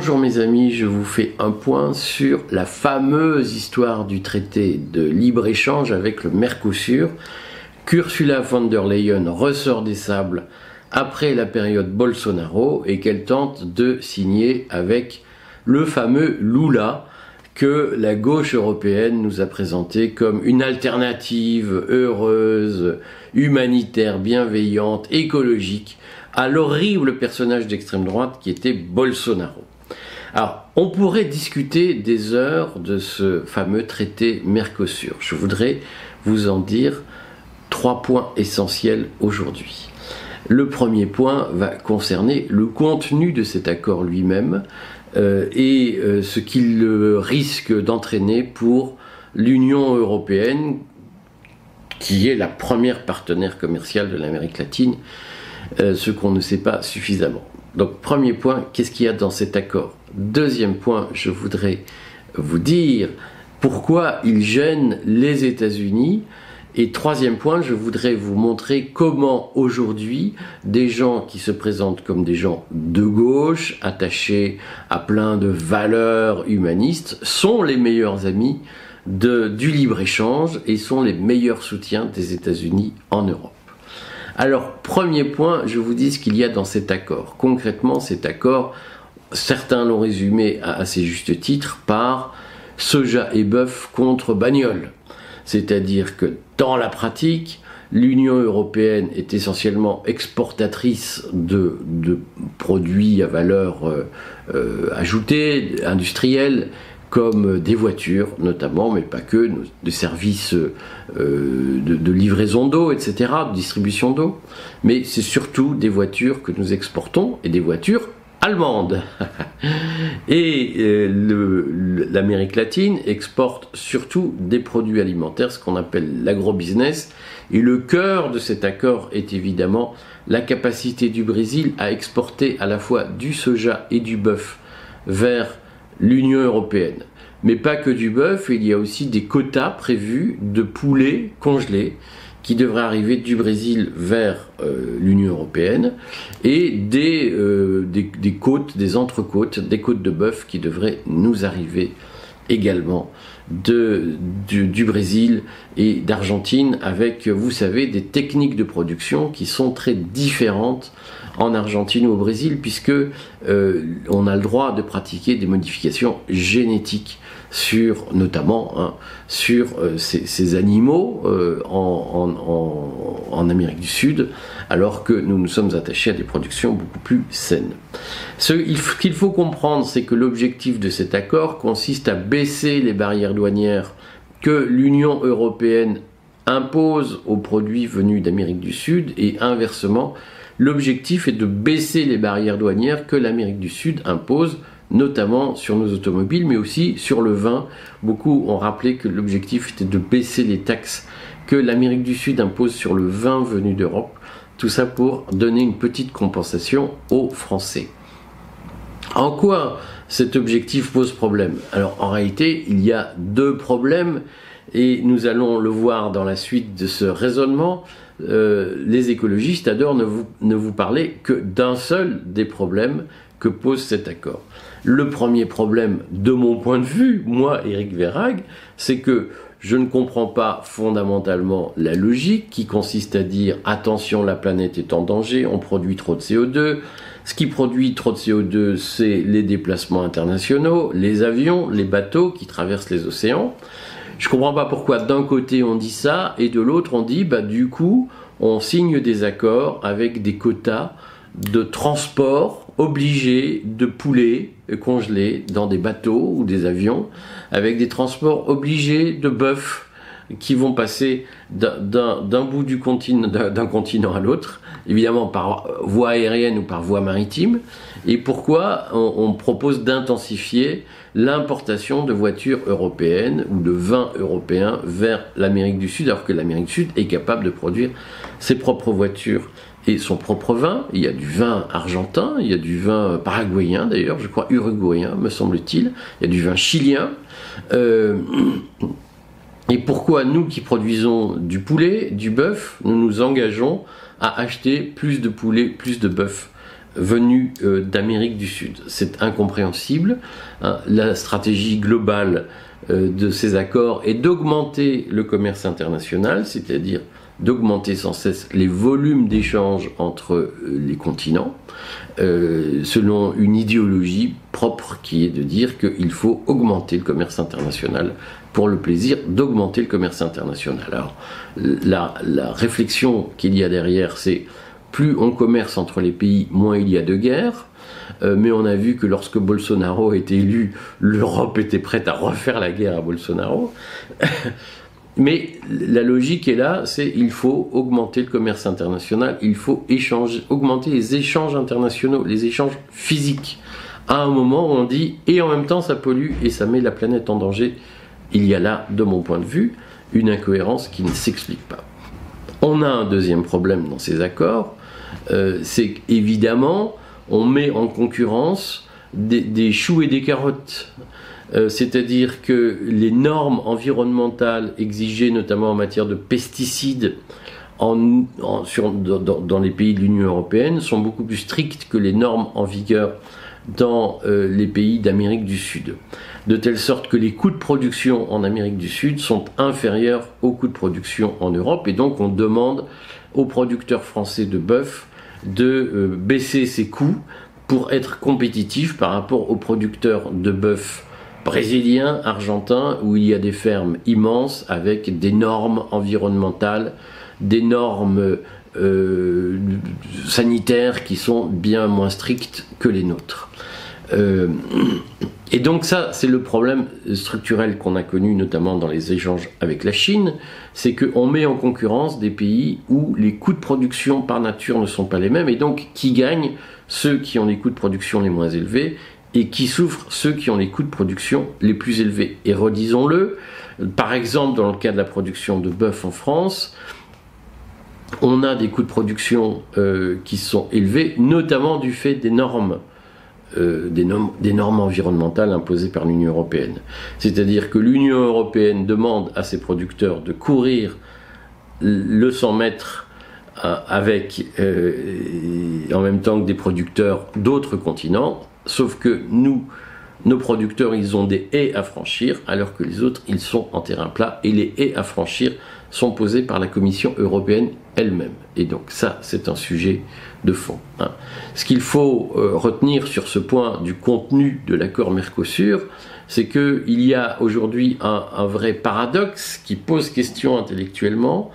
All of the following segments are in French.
Bonjour mes amis, je vous fais un point sur la fameuse histoire du traité de libre-échange avec le Mercosur. Qu'Ursula von der Leyen ressort des sables après la période Bolsonaro et qu'elle tente de signer avec le fameux Lula que la gauche européenne nous a présenté comme une alternative heureuse, humanitaire, bienveillante, écologique à l'horrible personnage d'extrême droite qui était Bolsonaro. Alors, on pourrait discuter des heures de ce fameux traité Mercosur. Je voudrais vous en dire trois points essentiels aujourd'hui. Le premier point va concerner le contenu de cet accord lui-même euh, et euh, ce qu'il risque d'entraîner pour l'Union européenne, qui est la première partenaire commerciale de l'Amérique latine, euh, ce qu'on ne sait pas suffisamment. Donc premier point, qu'est-ce qu'il y a dans cet accord? Deuxième point, je voudrais vous dire pourquoi il gêne les États-Unis et troisième point, je voudrais vous montrer comment aujourd'hui des gens qui se présentent comme des gens de gauche, attachés à plein de valeurs humanistes, sont les meilleurs amis du libre-échange et sont les meilleurs soutiens des États-Unis en Europe. Alors, premier point, je vous dis ce qu'il y a dans cet accord. Concrètement, cet accord, certains l'ont résumé à assez juste titre par soja et bœuf contre bagnole. C'est-à-dire que dans la pratique, l'Union européenne est essentiellement exportatrice de, produits à valeur euh, euh, ajoutée, industrielle, comme des voitures notamment, mais pas que, des services euh, de, livraison d'eau, etc., de distribution d'eau. Mais c'est surtout des voitures que nous exportons et des voitures allemandes. et euh, l'Amérique latine exporte surtout des produits alimentaires, ce qu'on appelle l'agrobusiness. Et le cœur de cet accord est évidemment la capacité du Brésil à exporter à la fois du soja et du bœuf vers l'Union européenne. Mais pas que du bœuf, il y a aussi des quotas prévus de poulets congelés qui devraient arriver du Brésil vers euh, l'Union européenne et des, euh, des, des, côtes, des entrecôtes, des côtes de bœuf qui devraient nous arriver également de, du, Brésil et d'Argentine avec, vous savez, des techniques de production qui sont très différentes en Argentine ou au Brésil, puisque euh, on a le droit de pratiquer des modifications génétiques sur, notamment, hein, sur euh, ces, animaux euh, en, en, Amérique du Sud, alors que nous nous sommes attachés à des productions beaucoup plus saines. Ce qu'il faut comprendre, c'est que l'objectif de cet accord consiste à baisser les barrières douanières que l'Union européenne impose aux produits venus d'Amérique du Sud et inversement L'objectif est de baisser les barrières douanières que l'Amérique du Sud impose, notamment sur nos automobiles, mais aussi sur le vin. Beaucoup ont rappelé que l'objectif était de baisser les taxes que l'Amérique du Sud impose sur le vin venu d'Europe. Tout ça pour donner une petite compensation aux Français. En quoi cet objectif pose problème? Alors en réalité, il y a deux problèmes et nous allons le voir dans la suite de ce raisonnement. Euh, les écologistes adorent ne vous, ne vous parler que d'un seul des problèmes que pose cet accord. Le premier problème, de mon point de vue, moi, Eric Verrag, c'est que je ne comprends pas fondamentalement la logique qui consiste à dire attention, la planète est en danger, on produit trop de CO2. Ce qui produit trop de CO2, c'est les déplacements internationaux, les avions, les bateaux qui traversent les océans. Je comprends pas pourquoi d'un côté on dit ça et de l'autre on dit bah du coup on signe des accords avec des quotas de transport obligés de poulets congelés dans des bateaux ou des avions, avec des transports obligés de bœufs qui vont passer d'un bout du continent, d'un continent à l'autre, évidemment par voie aérienne ou par voie maritime, et pourquoi on, propose d'intensifier l'importation de voitures européennes ou de vins européens vers l'Amérique du Sud, alors que l'Amérique du Sud est capable de produire ses propres voitures et son propre vin. Il y a du vin argentin, il y a du vin paraguayen d'ailleurs, je crois uruguayen, me semble-t-il, il y a du vin chilien. Euh, et pourquoi nous qui produisons du poulet, du bœuf, nous nous engageons à acheter plus de poulet, plus de bœuf venus d'Amérique du Sud. C'est incompréhensible. Hein. La stratégie globale de ces accords est d'augmenter le commerce international, c'est-à-dire d'augmenter sans cesse les volumes d'échanges entre euh, les continents, euh, selon une idéologie propre qui est de dire qu'il faut augmenter le commerce international pour le plaisir d'augmenter le commerce international. Alors, la, réflexion qu'il y a derrière, c'est plus on commerce entre les pays, moins il y a de guerres. Euh, mais on a vu que lorsque Bolsonaro était élu, l'Europe était prête à refaire la guerre à Bolsonaro. Mais la logique est là, c'est il faut augmenter le commerce international, il faut échanger, augmenter les échanges internationaux, les échanges physiques. À un moment où on dit et en même temps ça pollue et ça met la planète en danger. Il y a là, de mon point de vue, une incohérence qui ne s'explique pas. On a un deuxième problème dans ces accords, euh, c'est qu'évidemment on met en concurrence des choux et des carottes. Euh, c'est-à-dire que les normes environnementales exigées notamment en matière de pesticides dans, les pays de l'Union européenne sont beaucoup plus strictes que les normes en vigueur dans euh, les pays d'Amérique du Sud. De telle sorte que les coûts de production en Amérique du Sud sont inférieurs aux coûts de production en Europe et donc on demande aux producteurs français de bœuf de euh, baisser ses coûts pour être compétitifs par rapport aux producteurs de bœuf brésilien, argentin, où il y a des fermes immenses avec des normes environnementales, des normes euh, sanitaires qui sont bien moins strictes que les nôtres. Euh, et donc ça, c'est le problème structurel qu'on a connu notamment dans les échanges avec la Chine, c'est qu'on met en concurrence des pays où les coûts de production par nature ne sont pas les mêmes, et donc qui gagnent ceux qui ont les coûts de production les moins élevés, et qui souffrent ceux qui ont les coûts de production les plus élevés. Et redisons-le, par exemple dans le cas de la production de bœuf en France, on a des coûts de production euh, qui sont élevés, notamment du fait des normes, euh, des, normes des normes environnementales imposées par l'Union européenne. C'est-à-dire que l'Union européenne demande à ses producteurs de courir le 100 mètres avec, en même temps que des producteurs d'autres continents, Sauf que nous, nos producteurs, ils ont des haies à franchir, alors que les autres, ils sont en terrain plat. Et les haies à franchir sont posées par la Commission européenne elle-même. Et donc ça, c'est un sujet de fond. Hein. Ce qu'il faut euh, retenir sur ce point du contenu de l'accord Mercosur, c'est qu'il y a aujourd'hui un, vrai paradoxe qui pose question intellectuellement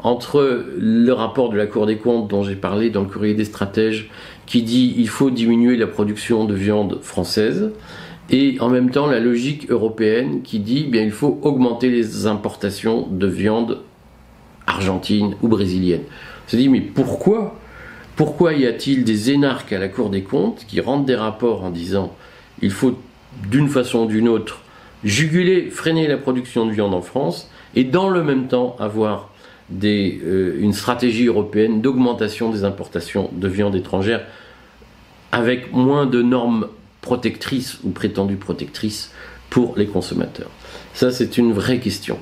entre le rapport de la Cour des comptes dont j'ai parlé dans le courrier des stratèges qui dit il faut diminuer la production de viande française et en même temps la logique européenne qui dit bien il faut augmenter les importations de viande argentine ou brésilienne. On se dit mais pourquoi? Pourquoi y a-t-il des énarques à la Cour des comptes qui rendent des rapports en disant il faut d'une façon ou d'une autre juguler, freiner la production de viande en France et dans le même temps avoir euh, une stratégie européenne d'augmentation des importations de viande étrangère avec moins de normes protectrices ou prétendues protectrices pour les consommateurs. Ça, c'est une vraie question.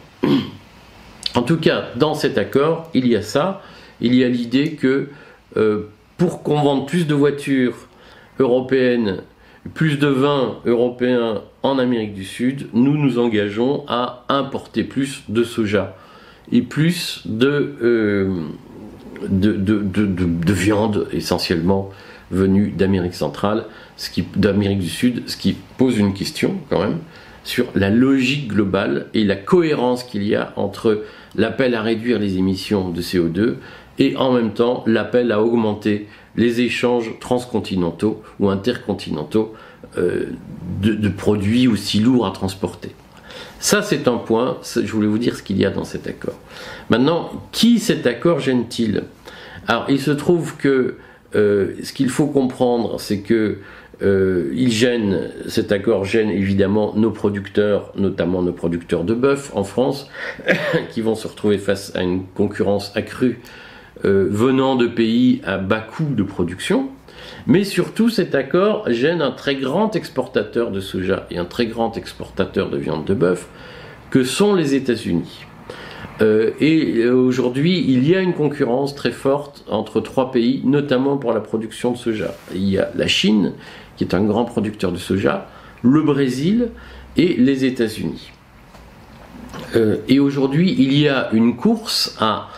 En tout cas, dans cet accord, il y a ça. Il y a l'idée que euh, pour qu'on vende plus de voitures européennes, plus de vins européens en Amérique du Sud, nous nous engageons à importer plus de soja et plus euh, de, de, de, de, viande essentiellement venue d'Amérique centrale, d'Amérique du Sud, ce qui pose une question quand même sur la logique globale et la cohérence qu'il y a entre l'appel à réduire les émissions de CO2 et en même temps l'appel à augmenter les échanges transcontinentaux ou intercontinentaux euh, de produits aussi lourds à transporter. Ça, c'est un point. Je voulais vous dire ce qu'il y a dans cet accord. Maintenant, qui cet accord gêne-t-il Alors, il se trouve que euh, ce qu'il faut comprendre, c'est que euh, gêne, cet accord gêne évidemment nos producteurs, notamment nos producteurs de bœuf en France, qui vont se retrouver face à une concurrence accrue euh, venant de pays à bas coût de production. Mais surtout, cet accord gêne un très grand exportateur de soja et un très grand exportateur de viande de bœuf, que sont les États-Unis. Euh, et aujourd'hui, il y a une concurrence très forte entre trois pays, notamment pour la production de soja. Il y a la Chine, qui est un grand producteur de soja, le Brésil et les États-Unis. Euh, et aujourd'hui, il y a une course à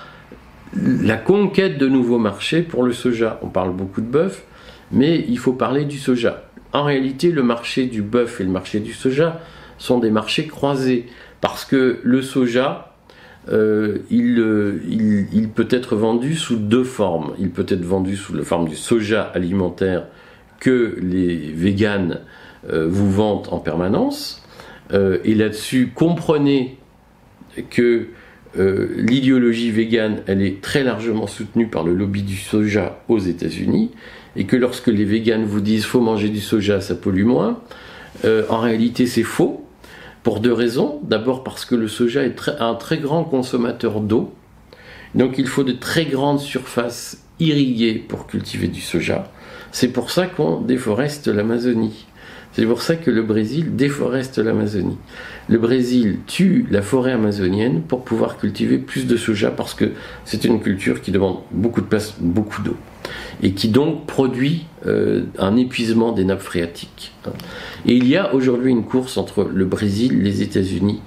la conquête de nouveaux marchés pour le soja. On parle beaucoup de bœuf, mais il faut parler du soja. En réalité, le marché du bœuf et le marché du soja sont des marchés croisés, parce que le soja, euh, il, il, peut être vendu sous deux formes. Il peut être vendu sous la forme du soja alimentaire que les véganes euh, vous vendent en permanence. Euh, et là-dessus, comprenez que l'idéologie végane, elle est très largement soutenue par le lobby du soja aux États-Unis, et que lorsque les véganes vous disent faut manger du soja, ça pollue moins, en réalité c'est faux, pour deux raisons. D'abord parce que le soja est un très grand consommateur d'eau. Donc il faut de très grandes surfaces irriguées pour cultiver du soja. C'est pour ça qu'on déforeste l'Amazonie. C'est pour ça que le Brésil déforeste l'Amazonie. Le Brésil tue la forêt amazonienne pour pouvoir cultiver plus de soja parce que c'est une culture qui demande beaucoup de place, beaucoup d'eau et qui donc produit euh, un épuisement des nappes phréatiques. Et il y a aujourd'hui une course entre le Brésil, les États-Unis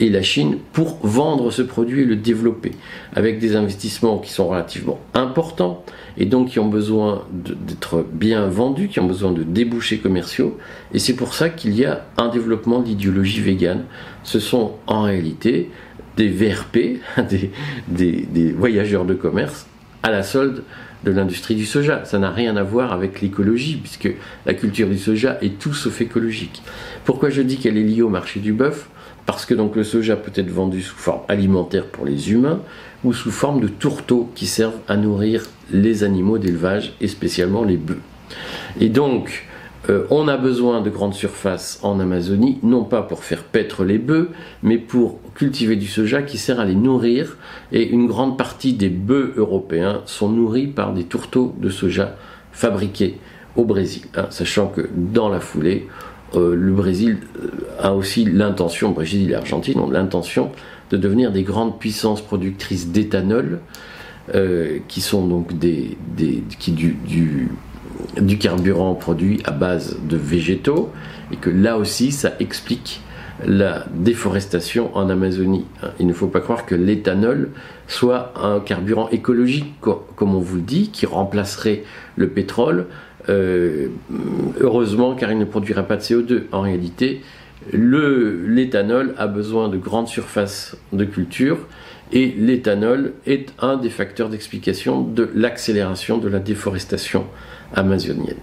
et la Chine pour vendre ce produit et le développer, avec des investissements qui sont relativement importants et donc qui ont besoin d'être bien vendus, qui ont besoin de débouchés commerciaux. Et c'est pour ça qu'il y a un développement d'idéologie végane. Ce sont en réalité des VRP, des, des voyageurs de commerce, à la solde de l'industrie du soja. Ça n'a rien à voir avec l'écologie, puisque la culture du soja est tout sauf écologique. Pourquoi je dis qu'elle est liée au marché du bœuf? Parce que donc le soja peut être vendu sous forme alimentaire pour les humains ou sous forme de tourteaux qui servent à nourrir les animaux d'élevage et spécialement les bœufs. Et donc, euh, on a besoin de grandes surfaces en Amazonie, non pas pour faire paître les bœufs, mais pour cultiver du soja qui sert à les nourrir. Et une grande partie des bœufs européens sont nourris par des tourteaux de soja fabriqués au Brésil. Hein, sachant que dans la foulée, euh, le Brésil euh, a aussi l'intention, Brésil et l'Argentine ont l'intention de devenir des grandes puissances productrices d'éthanol, qui sont donc des, qui du carburant produit à base de végétaux et que là aussi ça explique la déforestation en Amazonie. Il ne faut pas croire que l'éthanol soit un carburant écologique, comme on vous le dit, qui remplacerait le pétrole. Euh, heureusement, car il ne produira pas de CO2. En réalité, l'éthanol a besoin de grandes surfaces de culture et l'éthanol est un des facteurs d'explication de l'accélération de la déforestation amazonienne.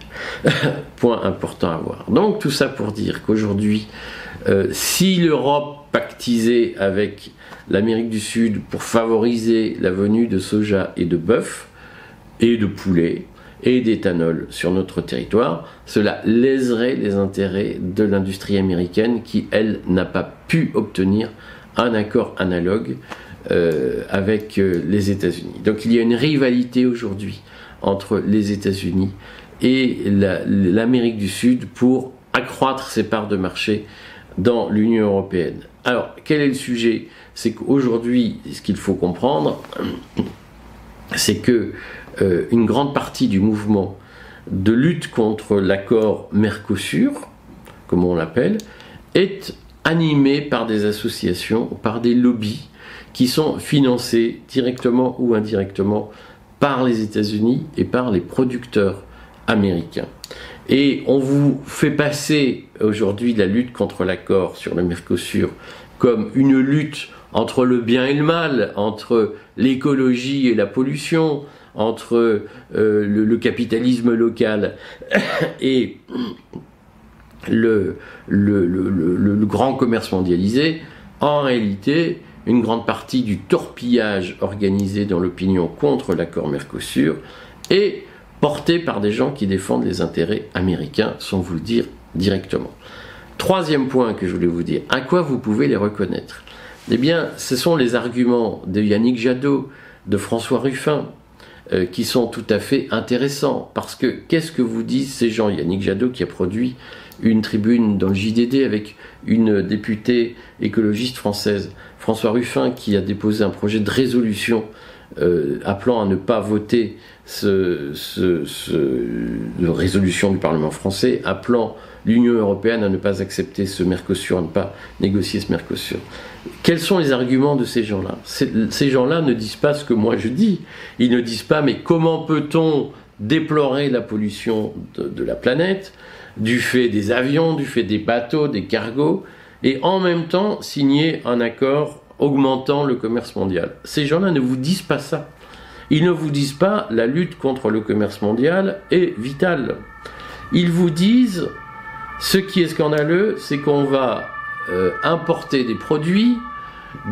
Point important à voir. Donc tout ça pour dire qu'aujourd'hui, euh, si l'Europe pactisait avec l'Amérique du Sud pour favoriser la venue de soja et de bœuf et de poulet et d'éthanol sur notre territoire, cela léserait les intérêts de l'industrie américaine qui, elle, n'a pas pu obtenir un accord analogue euh, avec euh, les États-Unis. Donc il y a une rivalité aujourd'hui entre les États-Unis et l'Amérique du Sud pour accroître ses parts de marché dans l'Union européenne. Alors, quel est le sujet? C'est qu'aujourd'hui, ce qu'il faut comprendre, c'est que euh, une grande partie du mouvement de lutte contre l'accord Mercosur, comme on l'appelle, est animé par des associations, par des lobbies qui sont financés directement ou indirectement par les États-Unis et par les producteurs américains. Et on vous fait passer aujourd'hui la lutte contre l'accord sur le Mercosur comme une lutte entre le bien et le mal, entre l'écologie et la pollution, entre euh, le, capitalisme local et le, le, grand commerce mondialisé. En réalité, une grande partie du torpillage organisé dans l'opinion contre l'accord Mercosur est porté par des gens qui défendent les intérêts américains, sans vous le dire directement. Troisième point que je voulais vous dire, à quoi vous pouvez les reconnaître? Eh bien, ce sont les arguments de Yannick Jadot, de François Ruffin, euh, qui sont tout à fait intéressants. Parce que qu'est-ce que vous disent ces gens? Yannick Jadot qui a produit une tribune dans le JDD avec une députée écologiste française, François Ruffin, qui a déposé un projet de résolution euh, appelant à ne pas voter ce, ce, résolution du Parlement français, appelant l'Union européenne à ne pas accepter ce Mercosur, à ne pas négocier ce Mercosur. Quels sont les arguments de ces gens-là? Ces gens-là ne disent pas ce que moi je dis. Ils ne disent pas mais comment peut-on déplorer la pollution de, la planète du fait des avions, du fait des bateaux, des cargos, et en même temps signer un accord augmentant le commerce mondial. Ces gens-là ne vous disent pas ça. Ils ne vous disent pas la lutte contre le commerce mondial est vitale. Ils vous disent ce qui est scandaleux, c'est qu'on va euh, importer des produits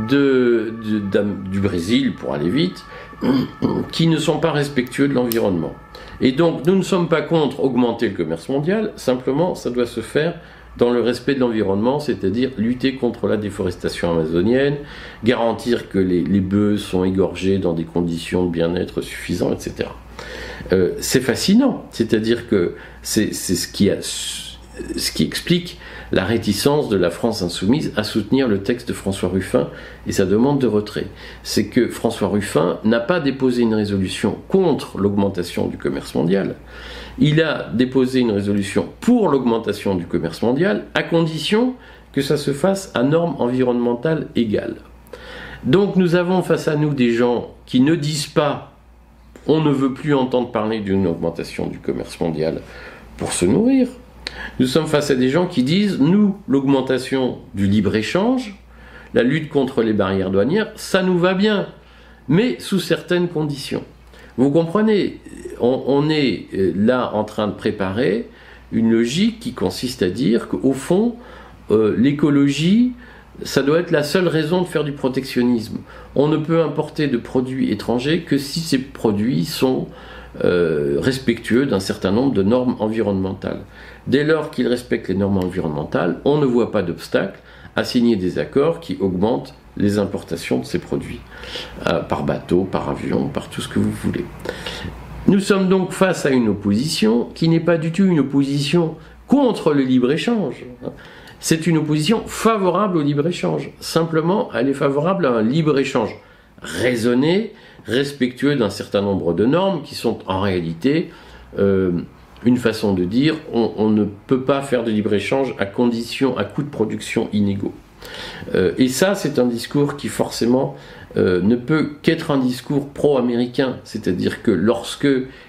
du Brésil, pour aller vite, qui ne sont pas respectueux de l'environnement. Et donc, nous ne sommes pas contre augmenter le commerce mondial, simplement, ça doit se faire dans le respect de l'environnement, c'est-à-dire lutter contre la déforestation amazonienne, garantir que les, bœufs sont égorgés dans des conditions de bien-être suffisantes, etc. Euh, c'est fascinant, c'est-à-dire que c'est ce qui a ce qui explique la réticence de la France insoumise à soutenir le texte de François Ruffin et sa demande de retrait. C'est que François Ruffin n'a pas déposé une résolution contre l'augmentation du commerce mondial. Il a déposé une résolution pour l'augmentation du commerce mondial à condition que ça se fasse à normes environnementales égales. Donc nous avons face à nous des gens qui ne disent pas on ne veut plus entendre parler d'une augmentation du commerce mondial pour se nourrir, nous sommes face à des gens qui disent, nous, l'augmentation du libre-échange, la lutte contre les barrières douanières, ça nous va bien, mais sous certaines conditions. Vous comprenez, on, est euh, là en train de préparer une logique qui consiste à dire qu'au fond, euh, l'écologie, ça doit être la seule raison de faire du protectionnisme. On ne peut importer de produits étrangers que si ces produits sont euh, respectueux d'un certain nombre de normes environnementales. Dès lors qu'ils respectent les normes environnementales, on ne voit pas d'obstacle à signer des accords qui augmentent les importations de ces produits, euh, par bateau, par avion, par tout ce que vous voulez. Nous sommes donc face à une opposition qui n'est pas du tout une opposition contre le libre-échange. C'est une opposition favorable au libre-échange. Simplement, elle est favorable à un libre-échange raisonné, respectueux d'un certain nombre de normes qui sont en réalité euh, une façon de dire on, ne peut pas faire de libre-échange à condition, à coût de production inégaux. Euh, et ça, c'est un discours qui forcément euh, ne peut qu'être un discours pro-américain, c'est-à-dire que lorsque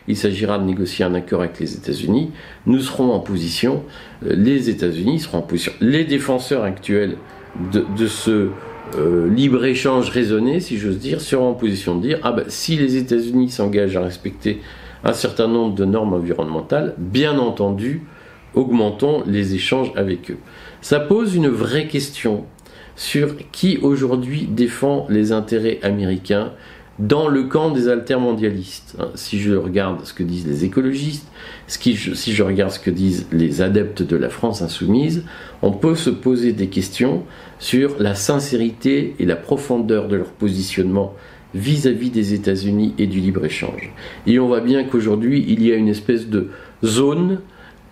il s'agira de négocier un accord avec les États-Unis, nous serons en position, les États-Unis seront en position, les défenseurs actuels de, ce euh, libre-échange raisonné, si j'ose dire, seront en position de dire ah ben, si les États-Unis s'engagent à respecter un certain nombre de normes environnementales, bien entendu, augmentons les échanges avec eux. Ça pose une vraie question sur qui aujourd'hui défend les intérêts américains dans le camp des altermondialistes. Hein, si je regarde ce que disent les écologistes, si je regarde ce que disent les adeptes de la France insoumise, on peut se poser des questions sur la sincérité et la profondeur de leur positionnement vis-à-vis des États-Unis et du libre-échange. Et on voit bien qu'aujourd'hui, il y a une espèce de zone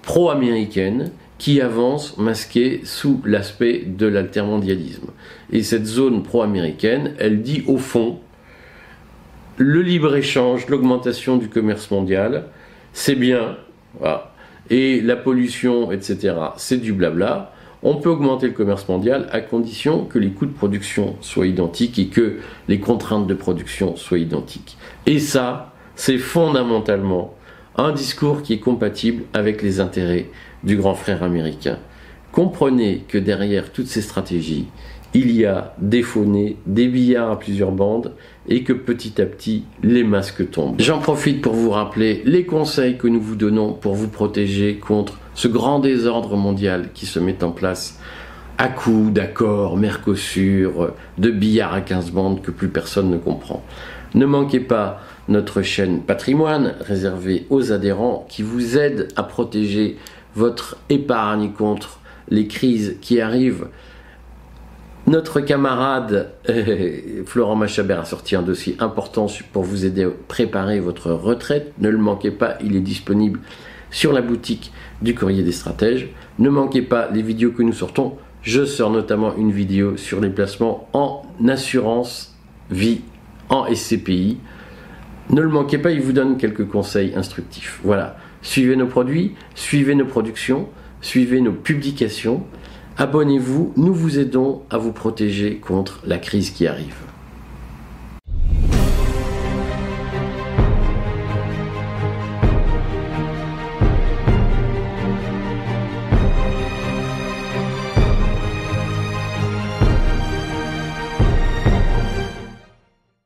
pro-américaine qui avance masquée sous l'aspect de l'altermondialisme. Et cette zone pro-américaine, elle dit au fond, le libre-échange, l'augmentation du commerce mondial, c'est bien, et la pollution, etc., c'est du blabla. On peut augmenter le commerce mondial à condition que les coûts de production soient identiques et que les contraintes de production soient identiques. Et ça, c'est fondamentalement un discours qui est compatible avec les intérêts du grand frère américain. Comprenez que derrière toutes ces stratégies, il y a des faux-nez, des billards à plusieurs bandes et que petit à petit les masques tombent. J'en profite pour vous rappeler les conseils que nous vous donnons pour vous protéger contre ce grand désordre mondial qui se met en place à coups d'accords, Mercosur, de billards à 15 bandes que plus personne ne comprend. Ne manquez pas notre chaîne Patrimoine réservée aux adhérents qui vous aide à protéger votre épargne contre les crises qui arrivent notre camarade euh, Florent Machabert a sorti un dossier important pour vous aider à préparer votre retraite. Ne le manquez pas, il est disponible sur la boutique du Courrier des Stratèges. Ne manquez pas les vidéos que nous sortons. Je sors notamment une vidéo sur les placements en assurance vie en SCPI. Ne le manquez pas, il vous donne quelques conseils instructifs. Voilà, suivez nos produits, suivez nos productions, suivez nos publications. Abonnez-vous, nous vous aidons à vous protéger contre la crise qui arrive.